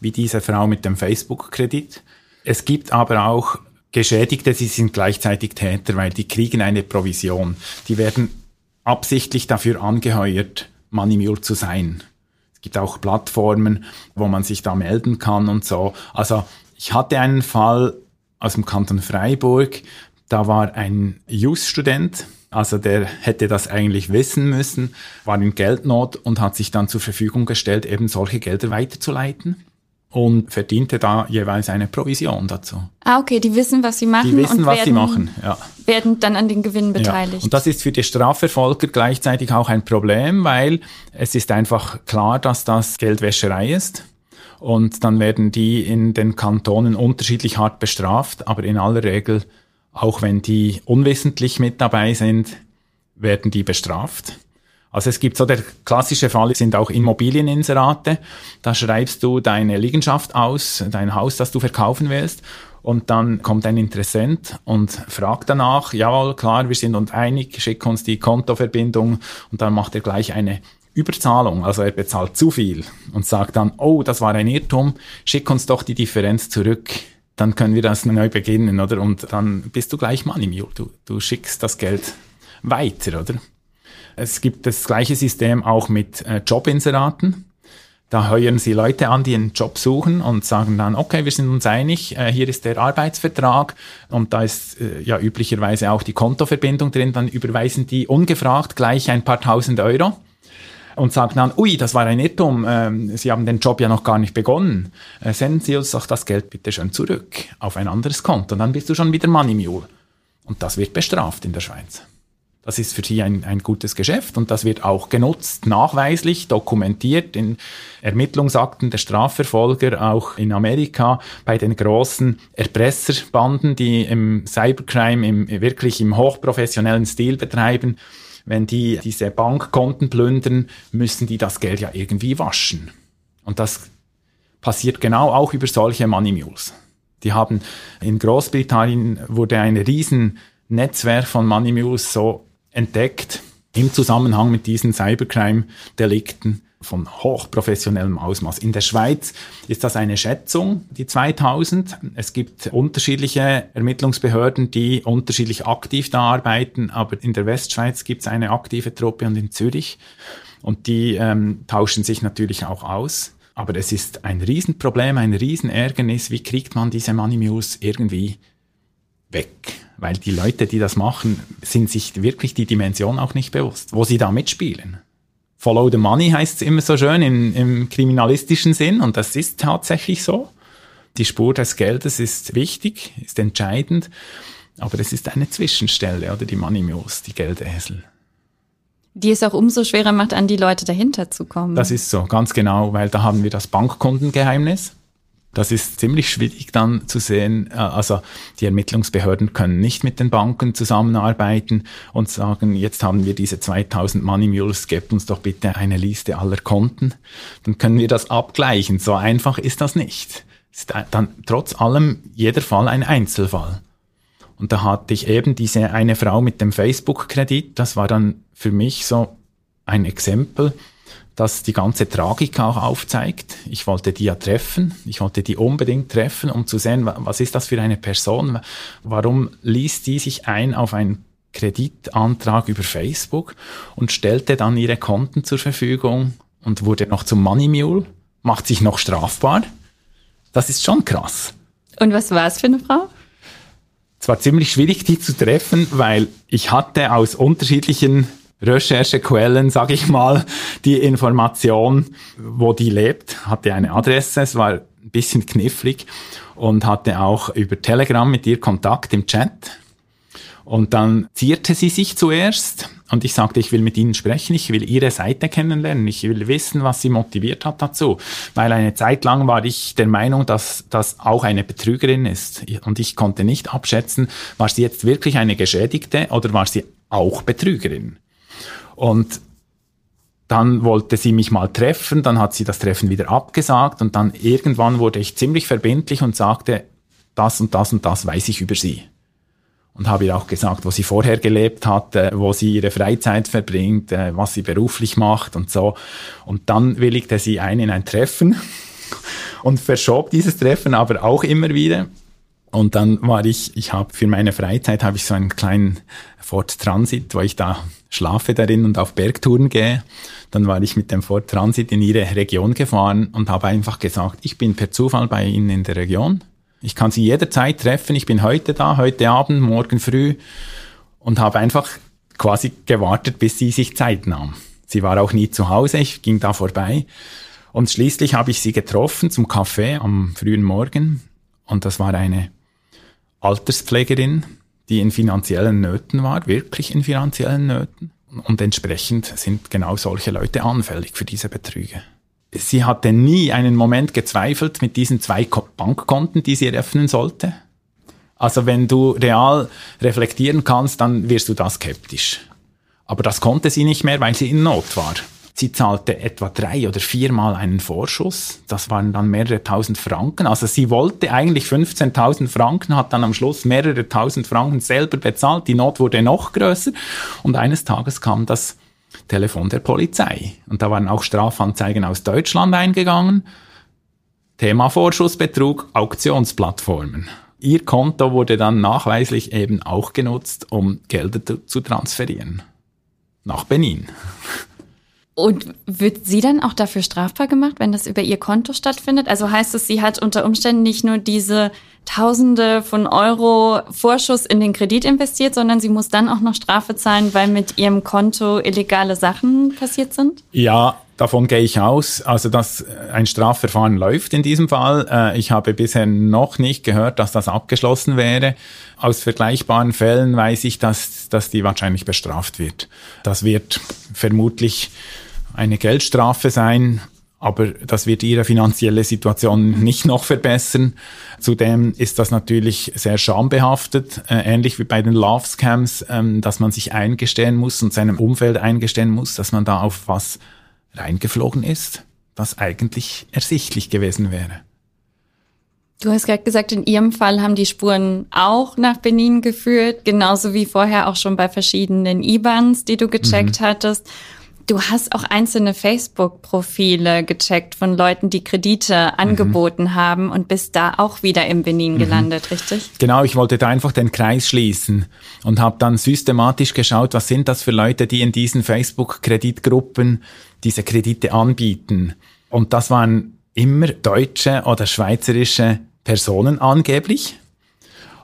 Speaker 3: wie diese Frau mit dem Facebook-Kredit. Es gibt aber auch Geschädigte, sie sind gleichzeitig Täter, weil die kriegen eine Provision. Die werden absichtlich dafür angeheuert, Money zu sein. Es gibt auch Plattformen, wo man sich da melden kann und so. Also ich hatte einen Fall aus dem Kanton Freiburg, da war ein Jus-Student, also der hätte das eigentlich wissen müssen, war in Geldnot und hat sich dann zur Verfügung gestellt, eben solche Gelder weiterzuleiten und verdiente da jeweils eine Provision dazu.
Speaker 2: Ah, okay, die wissen, was sie machen.
Speaker 3: Die wissen, was werden, sie machen, ja.
Speaker 2: Werden dann an den Gewinnen beteiligt.
Speaker 3: Ja. Und das ist für die Strafverfolger gleichzeitig auch ein Problem, weil es ist einfach klar, dass das Geldwäscherei ist. Und dann werden die in den Kantonen unterschiedlich hart bestraft, aber in aller Regel, auch wenn die unwissentlich mit dabei sind, werden die bestraft. Also es gibt so der klassische Fall sind auch Immobilieninserate. Da schreibst du deine Liegenschaft aus, dein Haus, das du verkaufen willst. Und dann kommt ein Interessent und fragt danach, jawohl, klar, wir sind uns einig, schick uns die Kontoverbindung und dann macht er gleich eine Überzahlung, also er bezahlt zu viel und sagt dann, oh, das war ein Irrtum, schick uns doch die Differenz zurück, dann können wir das neu beginnen, oder? Und dann bist du gleich Money Mule, du, du schickst das Geld weiter, oder? Es gibt das gleiche System auch mit äh, Jobinseraten. Da heuern sie Leute an, die einen Job suchen und sagen dann, okay, wir sind uns einig, äh, hier ist der Arbeitsvertrag und da ist äh, ja üblicherweise auch die Kontoverbindung drin, dann überweisen die ungefragt gleich ein paar tausend Euro und sagen dann, ui, das war ein Irrtum, ähm, Sie haben den Job ja noch gar nicht begonnen, äh, senden Sie uns doch das Geld bitte schön zurück auf ein anderes Konto und dann bist du schon wieder Money Mule. Und das wird bestraft in der Schweiz. Das ist für sie ein, ein gutes Geschäft und das wird auch genutzt, nachweislich, dokumentiert in Ermittlungsakten der Strafverfolger, auch in Amerika bei den großen Erpresserbanden, die im Cybercrime im, wirklich im hochprofessionellen Stil betreiben. Wenn die diese Bankkonten plündern, müssen die das Geld ja irgendwie waschen. Und das passiert genau auch über solche Money Mules. Die haben in Großbritannien wurde ein riesen Netzwerk von Money Mules so entdeckt im Zusammenhang mit diesen Cybercrime-Delikten von hochprofessionellem Ausmaß. In der Schweiz ist das eine Schätzung, die 2000. Es gibt unterschiedliche Ermittlungsbehörden, die unterschiedlich aktiv da arbeiten, aber in der Westschweiz gibt es eine aktive Truppe und in Zürich. Und die ähm, tauschen sich natürlich auch aus. Aber es ist ein Riesenproblem, ein Riesenärgernis. Wie kriegt man diese Money Mules irgendwie weg? weil die Leute, die das machen, sind sich wirklich die Dimension auch nicht bewusst, wo sie da mitspielen. Follow the money heißt es immer so schön im, im kriminalistischen Sinn und das ist tatsächlich so. Die Spur des Geldes ist wichtig, ist entscheidend, aber es ist eine Zwischenstelle oder die Money Mules, die Geldesel.
Speaker 2: Die es auch umso schwerer macht, an die Leute dahinter zu kommen.
Speaker 3: Das ist so, ganz genau, weil da haben wir das Bankkundengeheimnis. Das ist ziemlich schwierig dann zu sehen. Äh, also die Ermittlungsbehörden können nicht mit den Banken zusammenarbeiten und sagen, jetzt haben wir diese 2000 Money Mules, gebt uns doch bitte eine Liste aller Konten. Dann können wir das abgleichen. So einfach ist das nicht. Ist dann trotz allem jeder Fall ein Einzelfall. Und da hatte ich eben diese eine Frau mit dem Facebook-Kredit. Das war dann für mich so ein Exempel das die ganze Tragik auch aufzeigt. Ich wollte die ja treffen, ich wollte die unbedingt treffen, um zu sehen, was ist das für eine Person, warum liest die sich ein auf einen Kreditantrag über Facebook und stellte dann ihre Konten zur Verfügung und wurde noch zum Money Mule, macht sich noch strafbar. Das ist schon krass.
Speaker 2: Und was war es für eine Frau?
Speaker 3: Es war ziemlich schwierig, die zu treffen, weil ich hatte aus unterschiedlichen Recherchequellen, sage ich mal, die Information, wo die lebt, hatte eine Adresse, es war ein bisschen knifflig und hatte auch über Telegram mit ihr Kontakt im Chat. Und dann zierte sie sich zuerst und ich sagte, ich will mit Ihnen sprechen, ich will Ihre Seite kennenlernen, ich will wissen, was Sie motiviert hat dazu. Weil eine Zeit lang war ich der Meinung, dass das auch eine Betrügerin ist. Und ich konnte nicht abschätzen, war sie jetzt wirklich eine Geschädigte oder war sie auch Betrügerin. Und dann wollte sie mich mal treffen, dann hat sie das Treffen wieder abgesagt und dann irgendwann wurde ich ziemlich verbindlich und sagte, das und das und das weiß ich über sie und habe ihr auch gesagt, wo sie vorher gelebt hat, äh, wo sie ihre Freizeit verbringt, äh, was sie beruflich macht und so. Und dann willigte sie ein in ein Treffen und verschob dieses Treffen aber auch immer wieder. Und dann war ich, ich habe für meine Freizeit habe ich so einen kleinen Ford Transit, wo ich da schlafe darin und auf Bergtouren gehe. Dann war ich mit dem Ford Transit in ihre Region gefahren und habe einfach gesagt, ich bin per Zufall bei Ihnen in der Region ich kann sie jederzeit treffen. Ich bin heute da, heute Abend, morgen früh und habe einfach quasi gewartet, bis sie sich Zeit nahm. Sie war auch nie zu Hause, ich ging da vorbei. Und schließlich habe ich sie getroffen zum Kaffee am frühen Morgen. Und das war eine Alterspflegerin, die in finanziellen Nöten war, wirklich in finanziellen Nöten. Und entsprechend sind genau solche Leute anfällig für diese Betrüge sie hatte nie einen Moment gezweifelt mit diesen zwei Bankkonten, die sie eröffnen sollte. Also wenn du real reflektieren kannst, dann wirst du da skeptisch. Aber das konnte sie nicht mehr, weil sie in Not war. Sie zahlte etwa drei oder viermal einen Vorschuss. Das waren dann mehrere tausend Franken. Also sie wollte eigentlich 15.000 Franken, hat dann am Schluss mehrere tausend Franken selber bezahlt. Die Not wurde noch größer. Und eines Tages kam das Telefon der Polizei. Und da waren auch Strafanzeigen aus Deutschland eingegangen. Thema Vorschussbetrug, Auktionsplattformen. Ihr Konto wurde dann nachweislich eben auch genutzt, um Gelder zu transferieren. Nach Benin.
Speaker 2: Und wird sie dann auch dafür strafbar gemacht, wenn das über ihr Konto stattfindet? Also heißt es, sie hat unter Umständen nicht nur diese Tausende von Euro Vorschuss in den Kredit investiert, sondern sie muss dann auch noch Strafe zahlen, weil mit ihrem Konto illegale Sachen passiert sind?
Speaker 3: Ja, davon gehe ich aus. Also, dass ein Strafverfahren läuft in diesem Fall. Äh, ich habe bisher noch nicht gehört, dass das abgeschlossen wäre. Aus vergleichbaren Fällen weiß ich, dass, dass die wahrscheinlich bestraft wird. Das wird vermutlich eine Geldstrafe sein, aber das wird ihre finanzielle Situation nicht noch verbessern. Zudem ist das natürlich sehr schambehaftet, äh, ähnlich wie bei den Love Scams, ähm, dass man sich eingestehen muss und seinem Umfeld eingestehen muss, dass man da auf was reingeflogen ist, was eigentlich ersichtlich gewesen wäre.
Speaker 2: Du hast gerade gesagt, in Ihrem Fall haben die Spuren auch nach Benin geführt, genauso wie vorher auch schon bei verschiedenen IBANs, die du gecheckt mhm. hattest. Du hast auch einzelne Facebook-Profile gecheckt von Leuten, die Kredite mhm. angeboten mhm. haben und bist da auch wieder im Benin mhm. gelandet, richtig?
Speaker 3: Genau, ich wollte da einfach den Kreis schließen und habe dann systematisch geschaut, was sind das für Leute, die in diesen Facebook-Kreditgruppen diese Kredite anbieten. Und das waren immer deutsche oder schweizerische Personen angeblich.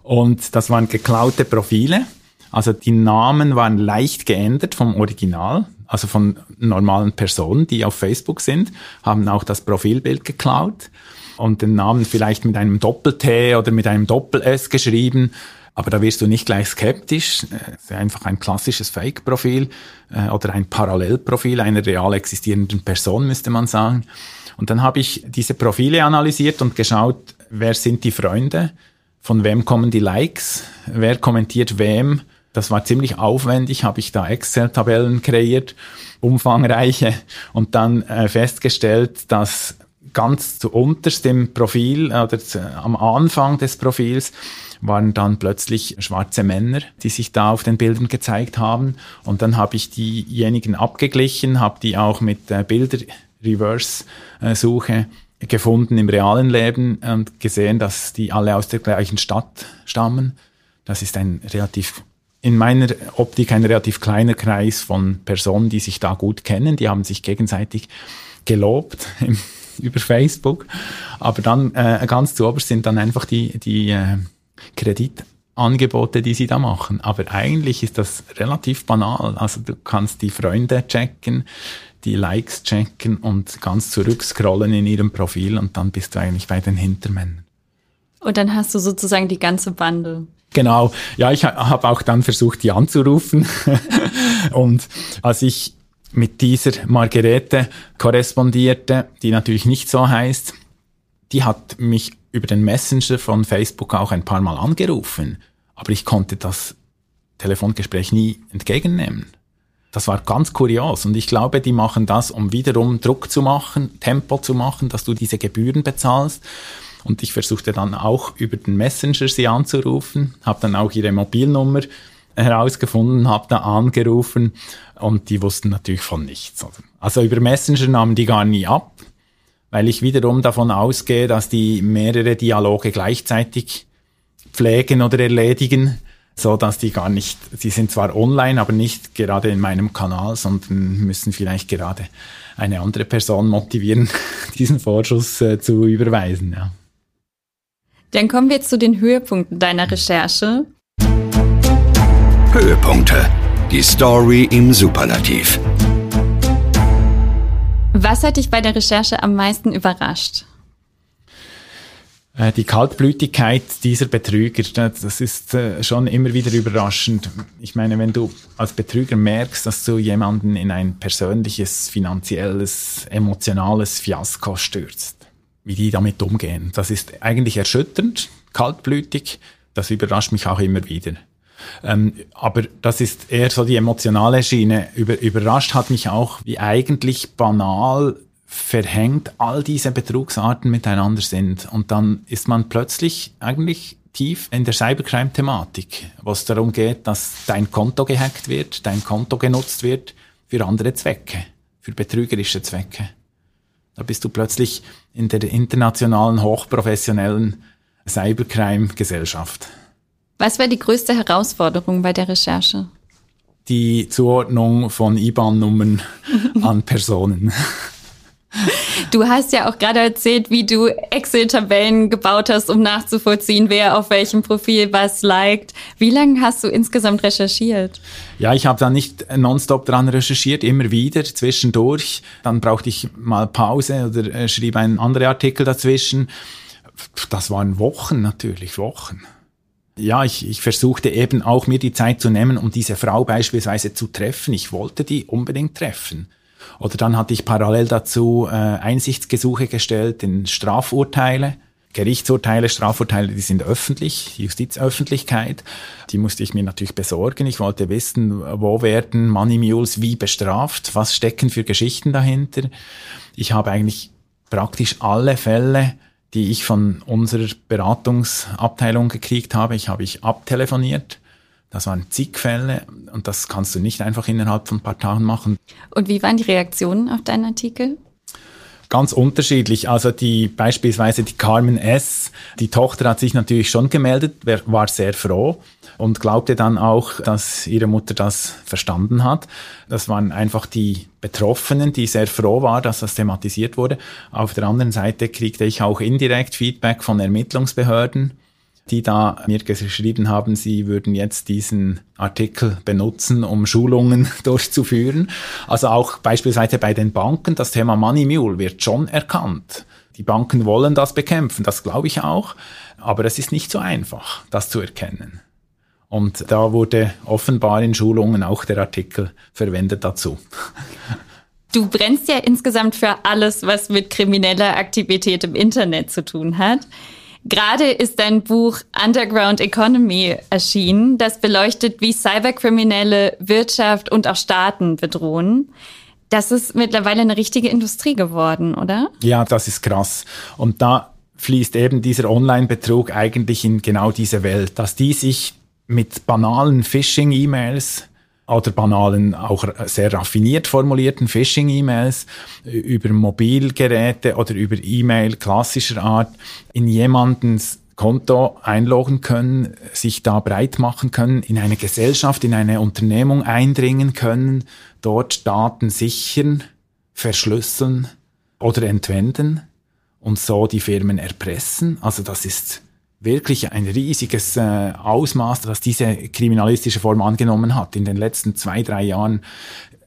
Speaker 3: Und das waren geklaute Profile. Also die Namen waren leicht geändert vom Original also von normalen Personen, die auf Facebook sind, haben auch das Profilbild geklaut und den Namen vielleicht mit einem Doppel-T oder mit einem Doppel-S geschrieben. Aber da wirst du nicht gleich skeptisch. Es ist einfach ein klassisches Fake-Profil äh, oder ein Parallelprofil einer real existierenden Person, müsste man sagen. Und dann habe ich diese Profile analysiert und geschaut, wer sind die Freunde, von wem kommen die Likes, wer kommentiert wem das war ziemlich aufwendig, habe ich da Excel-Tabellen kreiert, umfangreiche, und dann äh, festgestellt, dass ganz zu unterst im Profil oder zu, am Anfang des Profils waren dann plötzlich schwarze Männer, die sich da auf den Bildern gezeigt haben. Und dann habe ich diejenigen abgeglichen, habe die auch mit äh, Bilder-Reverse-Suche gefunden im realen Leben und gesehen, dass die alle aus der gleichen Stadt stammen. Das ist ein relativ in meiner Optik ein relativ kleiner Kreis von Personen, die sich da gut kennen. Die haben sich gegenseitig gelobt über Facebook. Aber dann äh, ganz zu oberst sind dann einfach die, die äh, Kredit Angebote, die sie da machen. Aber eigentlich ist das relativ banal. Also du kannst die Freunde checken, die Likes checken und ganz zurückscrollen in ihrem Profil und dann bist du eigentlich bei den Hintermännern.
Speaker 2: Und dann hast du sozusagen die ganze Bande.
Speaker 3: Genau, ja, ich habe auch dann versucht, die anzurufen. und als ich mit dieser Margarete korrespondierte, die natürlich nicht so heißt, die hat mich über den Messenger von Facebook auch ein paar Mal angerufen, aber ich konnte das Telefongespräch nie entgegennehmen. Das war ganz kurios und ich glaube, die machen das, um wiederum Druck zu machen, Tempo zu machen, dass du diese Gebühren bezahlst. Und ich versuchte dann auch über den Messenger sie anzurufen, habe dann auch ihre Mobilnummer herausgefunden, habe da angerufen und die wussten natürlich von nichts. Also über Messenger nahmen die gar nie ab, weil ich wiederum davon ausgehe, dass die mehrere Dialoge gleichzeitig pflegen oder erledigen, so dass die gar nicht, sie sind zwar online, aber nicht gerade in meinem Kanal, sondern müssen vielleicht gerade eine andere Person motivieren, diesen Vorschuss äh, zu überweisen. Ja.
Speaker 2: Dann kommen wir zu den Höhepunkten deiner Recherche.
Speaker 1: Höhepunkte. Die Story im Superlativ.
Speaker 2: Was hat dich bei der Recherche am meisten überrascht?
Speaker 3: Äh, die Kaltblütigkeit dieser Betrüger, das ist äh, schon immer wieder überraschend. Ich meine, wenn du als Betrüger merkst, dass du jemanden in ein persönliches, finanzielles, emotionales Fiasko stürzt, wie die damit umgehen, das ist eigentlich erschütternd, kaltblütig, das überrascht mich auch immer wieder. Ähm, aber das ist eher so die emotionale Schiene. Über, überrascht hat mich auch, wie eigentlich banal verhängt all diese Betrugsarten miteinander sind. Und dann ist man plötzlich eigentlich tief in der Cybercrime-Thematik, wo es darum geht, dass dein Konto gehackt wird, dein Konto genutzt wird für andere Zwecke, für betrügerische Zwecke. Da bist du plötzlich in der internationalen, hochprofessionellen Cybercrime-Gesellschaft.
Speaker 2: Was war die größte Herausforderung bei der Recherche?
Speaker 3: Die Zuordnung von IBAN-Nummern an Personen.
Speaker 2: Du hast ja auch gerade erzählt, wie du Excel-Tabellen gebaut hast, um nachzuvollziehen, wer auf welchem Profil was liked. Wie lange hast du insgesamt recherchiert?
Speaker 3: Ja, ich habe da nicht nonstop dran recherchiert, immer wieder zwischendurch. Dann brauchte ich mal Pause oder äh, schrieb einen anderen Artikel dazwischen. Das waren Wochen natürlich, Wochen ja, ich, ich versuchte eben auch mir die Zeit zu nehmen, um diese Frau beispielsweise zu treffen. Ich wollte die unbedingt treffen. Oder dann hatte ich parallel dazu äh, Einsichtsgesuche gestellt in Strafurteile. Gerichtsurteile, Strafurteile, die sind öffentlich, Justizöffentlichkeit. Die musste ich mir natürlich besorgen. Ich wollte wissen, wo werden Money Mules wie bestraft, was stecken für Geschichten dahinter. Ich habe eigentlich praktisch alle Fälle die ich von unserer Beratungsabteilung gekriegt habe. Ich habe ich abtelefoniert. Das waren zig Fälle und das kannst du nicht einfach innerhalb von ein paar Tagen machen.
Speaker 2: Und wie waren die Reaktionen auf deinen Artikel?
Speaker 3: Ganz unterschiedlich. Also die beispielsweise die Carmen S, die Tochter hat sich natürlich schon gemeldet, war sehr froh und glaubte dann auch, dass ihre Mutter das verstanden hat. Das waren einfach die Betroffenen, die sehr froh war, dass das thematisiert wurde. Auf der anderen Seite kriegte ich auch indirekt Feedback von Ermittlungsbehörden, die da mir geschrieben haben, sie würden jetzt diesen Artikel benutzen, um Schulungen durchzuführen. Also auch beispielsweise bei den Banken, das Thema Money Mule wird schon erkannt. Die Banken wollen das bekämpfen, das glaube ich auch, aber es ist nicht so einfach, das zu erkennen. Und da wurde offenbar in Schulungen auch der Artikel verwendet dazu.
Speaker 2: Du brennst ja insgesamt für alles, was mit krimineller Aktivität im Internet zu tun hat. Gerade ist dein Buch Underground Economy erschienen, das beleuchtet, wie Cyberkriminelle Wirtschaft und auch Staaten bedrohen. Das ist mittlerweile eine richtige Industrie geworden, oder?
Speaker 3: Ja, das ist krass. Und da fließt eben dieser Online-Betrug eigentlich in genau diese Welt, dass die sich mit banalen Phishing-E-Mails oder banalen, auch sehr raffiniert formulierten Phishing-E-Mails über Mobilgeräte oder über E-Mail klassischer Art in jemandens Konto einloggen können, sich da breit machen können, in eine Gesellschaft, in eine Unternehmung eindringen können, dort Daten sichern, verschlüsseln oder entwenden und so die Firmen erpressen. Also das ist wirklich ein riesiges äh, Ausmaß, das diese kriminalistische Form angenommen hat. In den letzten zwei, drei Jahren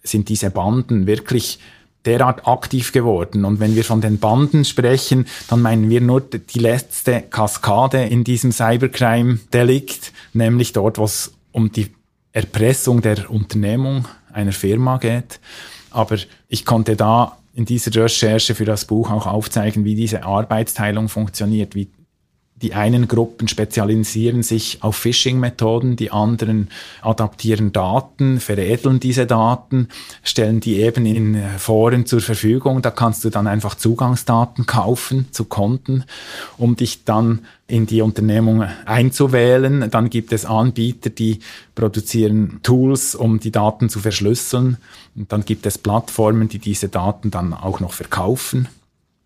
Speaker 3: sind diese Banden wirklich derart aktiv geworden. Und wenn wir von den Banden sprechen, dann meinen wir nur die letzte Kaskade in diesem Cybercrime-Delikt, nämlich dort, wo es um die Erpressung der Unternehmung einer Firma geht. Aber ich konnte da in dieser Recherche für das Buch auch aufzeigen, wie diese Arbeitsteilung funktioniert, wie die einen Gruppen spezialisieren sich auf Phishing-Methoden, die anderen adaptieren Daten, veredeln diese Daten, stellen die eben in Foren zur Verfügung. Da kannst du dann einfach Zugangsdaten kaufen zu Konten, um dich dann in die Unternehmung einzuwählen. Dann gibt es Anbieter, die produzieren Tools, um die Daten zu verschlüsseln. Und dann gibt es Plattformen, die diese Daten dann auch noch verkaufen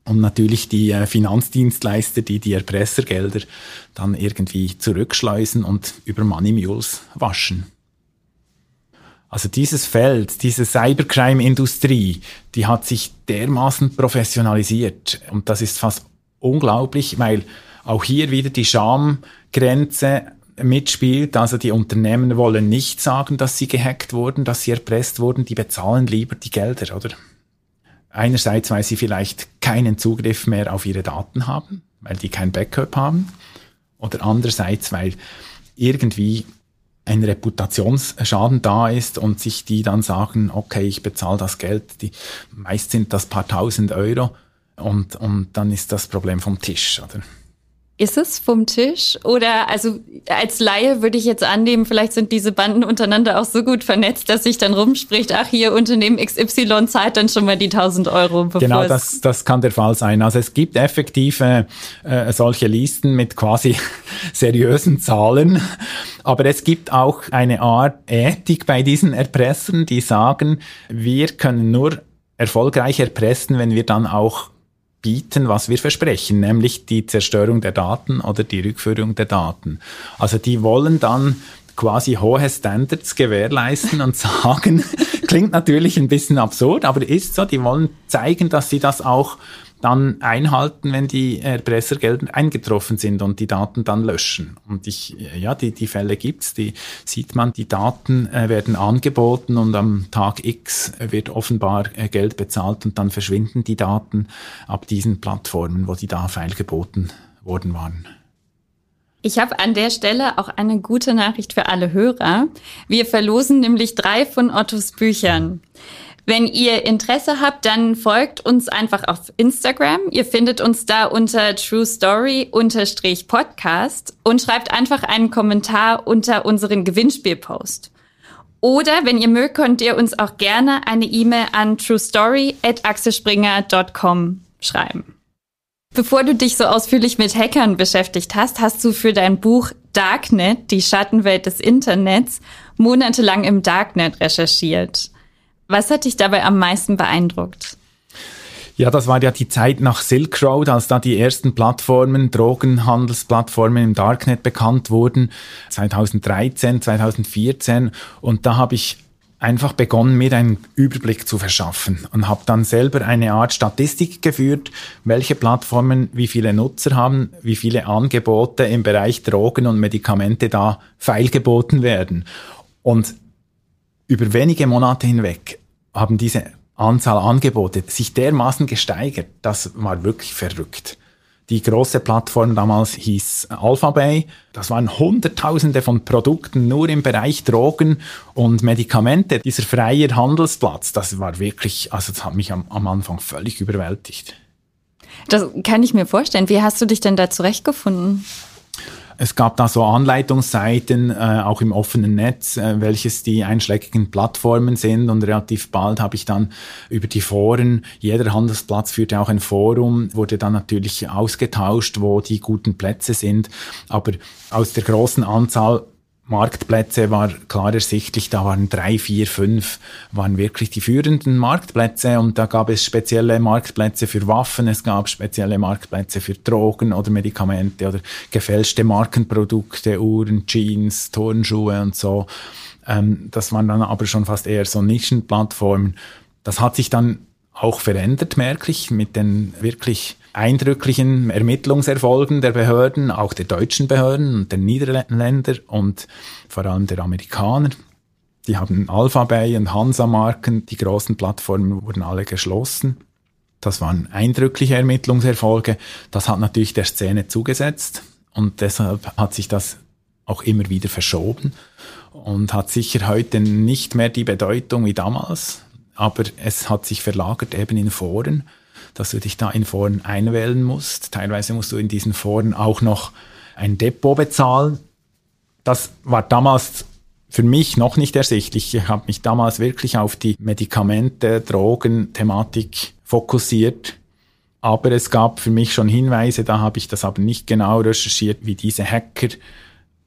Speaker 3: und natürlich die äh, Finanzdienstleister, die die Erpressergelder dann irgendwie zurückschleusen und über Money Mules waschen. Also dieses Feld, diese Cybercrime-Industrie, die hat sich dermaßen professionalisiert und das ist fast unglaublich, weil auch hier wieder die Schamgrenze mitspielt. Also die Unternehmen wollen nicht sagen, dass sie gehackt wurden, dass sie erpresst wurden, die bezahlen lieber die Gelder, oder? Einerseits, weil sie vielleicht keinen Zugriff mehr auf ihre Daten haben, weil die kein Backup haben. Oder andererseits, weil irgendwie ein Reputationsschaden da ist und sich die dann sagen, okay, ich bezahle das Geld, die, meist sind das paar tausend Euro und, und dann ist das Problem vom Tisch, oder?
Speaker 2: Ist es vom Tisch? Oder also als Laie würde ich jetzt annehmen, vielleicht sind diese Banden untereinander auch so gut vernetzt, dass sich dann rumspricht, ach hier Unternehmen XY zahlt dann schon mal die 1000 Euro.
Speaker 3: Genau, das, das kann der Fall sein. Also es gibt effektive äh, solche Listen mit quasi seriösen Zahlen. Aber es gibt auch eine Art Ethik bei diesen Erpressern, die sagen, wir können nur erfolgreich erpressen, wenn wir dann auch bieten, was wir versprechen, nämlich die Zerstörung der Daten oder die Rückführung der Daten. Also die wollen dann quasi hohe Standards gewährleisten und sagen, klingt natürlich ein bisschen absurd, aber ist so, die wollen zeigen, dass sie das auch dann einhalten, wenn die Erpressergelder eingetroffen sind und die Daten dann löschen. Und ich, ja, die, die Fälle gibt's, die sieht man, die Daten äh, werden angeboten und am Tag X wird offenbar äh, Geld bezahlt und dann verschwinden die Daten ab diesen Plattformen, wo die da feilgeboten worden waren.
Speaker 2: Ich habe an der Stelle auch eine gute Nachricht für alle Hörer. Wir verlosen nämlich drei von Ottos Büchern. Wenn ihr Interesse habt, dann folgt uns einfach auf Instagram. Ihr findet uns da unter True Story Podcast und schreibt einfach einen Kommentar unter unseren Gewinnspielpost. Oder wenn ihr mögt, könnt ihr uns auch gerne eine E-Mail an truestory@axelspringer.com schreiben. Bevor du dich so ausführlich mit Hackern beschäftigt hast, hast du für dein Buch Darknet, die Schattenwelt des Internets, monatelang im Darknet recherchiert. Was hat dich dabei am meisten beeindruckt?
Speaker 3: Ja, das war ja die Zeit nach Silk Road, als da die ersten Plattformen, Drogenhandelsplattformen im Darknet bekannt wurden, 2013, 2014. Und da habe ich einfach begonnen, mir einen Überblick zu verschaffen und habe dann selber eine Art Statistik geführt, welche Plattformen wie viele Nutzer haben, wie viele Angebote im Bereich Drogen und Medikamente da feilgeboten werden. Und über wenige Monate hinweg haben diese Anzahl Angebote sich dermaßen gesteigert, das war wirklich verrückt. Die große Plattform damals hieß Alphabay. Das waren Hunderttausende von Produkten nur im Bereich Drogen und Medikamente. Dieser freie Handelsplatz, das war wirklich, also das hat mich am, am Anfang völlig überwältigt.
Speaker 2: Das kann ich mir vorstellen. Wie hast du dich denn da zurechtgefunden?
Speaker 3: Es gab da so Anleitungsseiten, äh, auch im offenen Netz, äh, welches die einschlägigen Plattformen sind. Und relativ bald habe ich dann über die Foren, jeder Handelsplatz führte auch ein Forum, wurde dann natürlich ausgetauscht, wo die guten Plätze sind. Aber aus der großen Anzahl Marktplätze war klar ersichtlich, da waren drei, vier, fünf, waren wirklich die führenden Marktplätze und da gab es spezielle Marktplätze für Waffen, es gab spezielle Marktplätze für Drogen oder Medikamente oder gefälschte Markenprodukte, Uhren, Jeans, Turnschuhe und so. Ähm, das waren dann aber schon fast eher so Nischenplattformen. Das hat sich dann auch verändert merklich mit den wirklich eindrücklichen Ermittlungserfolgen der Behörden, auch der deutschen Behörden und der Niederländer und vor allem der Amerikaner. Die haben Alphabay und Hansa-Marken, die großen Plattformen wurden alle geschlossen. Das waren eindrückliche Ermittlungserfolge. Das hat natürlich der Szene zugesetzt und deshalb hat sich das auch immer wieder verschoben und hat sicher heute nicht mehr die Bedeutung wie damals, aber es hat sich verlagert eben in Foren, dass du dich da in Foren einwählen musst. Teilweise musst du in diesen Foren auch noch ein Depot bezahlen. Das war damals für mich noch nicht ersichtlich. Ich habe mich damals wirklich auf die Medikamente, Drogen-Thematik fokussiert. Aber es gab für mich schon Hinweise, da habe ich das aber nicht genau recherchiert, wie diese Hacker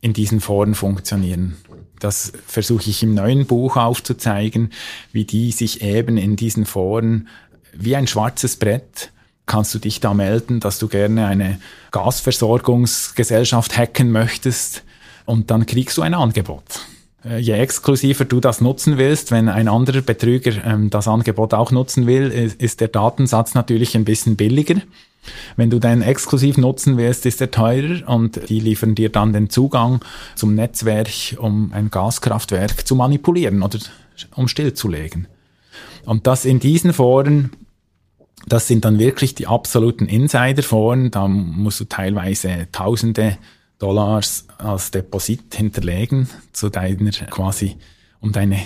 Speaker 3: in diesen Foren funktionieren. Das versuche ich im neuen Buch aufzuzeigen, wie die sich eben in diesen Foren wie ein schwarzes Brett kannst du dich da melden, dass du gerne eine Gasversorgungsgesellschaft hacken möchtest und dann kriegst du ein Angebot. Äh, je exklusiver du das nutzen willst, wenn ein anderer Betrüger ähm, das Angebot auch nutzen will, ist, ist der Datensatz natürlich ein bisschen billiger. Wenn du den exklusiv nutzen willst, ist er teurer und die liefern dir dann den Zugang zum Netzwerk, um ein Gaskraftwerk zu manipulieren oder um stillzulegen. Und das in diesen Foren, das sind dann wirklich die absoluten Insider-Foren, da musst du teilweise Tausende Dollars als Deposit hinterlegen zu deiner quasi, um deine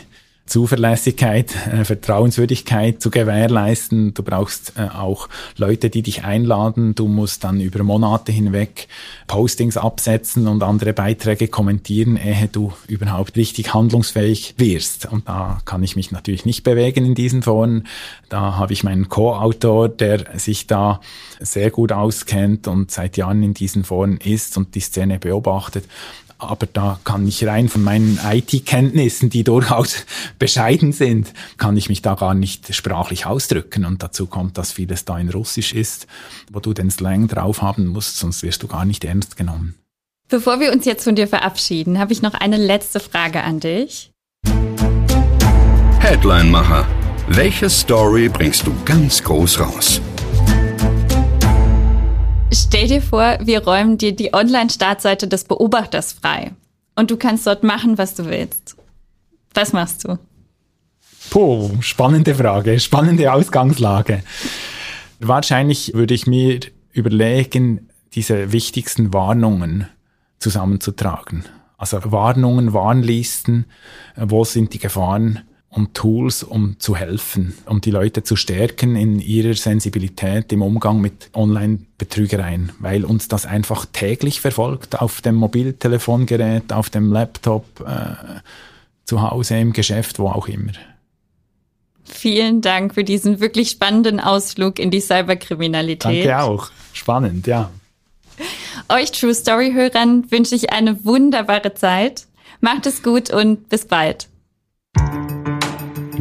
Speaker 3: Zuverlässigkeit, äh, Vertrauenswürdigkeit zu gewährleisten. Du brauchst äh, auch Leute, die dich einladen. Du musst dann über Monate hinweg Postings absetzen und andere Beiträge kommentieren, ehe du überhaupt richtig handlungsfähig wirst. Und da kann ich mich natürlich nicht bewegen in diesen Foren. Da habe ich meinen Co-Autor, der sich da sehr gut auskennt und seit Jahren in diesen Foren ist und die Szene beobachtet aber da kann ich rein von meinen IT-Kenntnissen, die durchaus bescheiden sind, kann ich mich da gar nicht sprachlich ausdrücken. Und dazu kommt, dass vieles da in Russisch ist, wo du den Slang drauf haben musst, sonst wirst du gar nicht ernst genommen.
Speaker 2: Bevor wir uns jetzt von dir verabschieden, habe ich noch eine letzte Frage an dich.
Speaker 1: Headline-Macher. Welche Story bringst du ganz groß raus?
Speaker 2: Stell dir vor, wir räumen dir die Online-Startseite des Beobachters frei. Und du kannst dort machen, was du willst. Was machst du?
Speaker 3: Puh, spannende Frage, spannende Ausgangslage. Wahrscheinlich würde ich mir überlegen, diese wichtigsten Warnungen zusammenzutragen. Also Warnungen, Warnlisten, wo sind die Gefahren und Tools, um zu helfen, um die Leute zu stärken in ihrer Sensibilität im Umgang mit Online-Betrügereien, weil uns das einfach täglich verfolgt auf dem Mobiltelefongerät, auf dem Laptop, äh, zu Hause, im Geschäft, wo auch immer.
Speaker 2: Vielen Dank für diesen wirklich spannenden Ausflug in die Cyberkriminalität.
Speaker 3: Danke auch. Spannend, ja.
Speaker 2: Euch True Story Hörern wünsche ich eine wunderbare Zeit. Macht es gut und bis bald.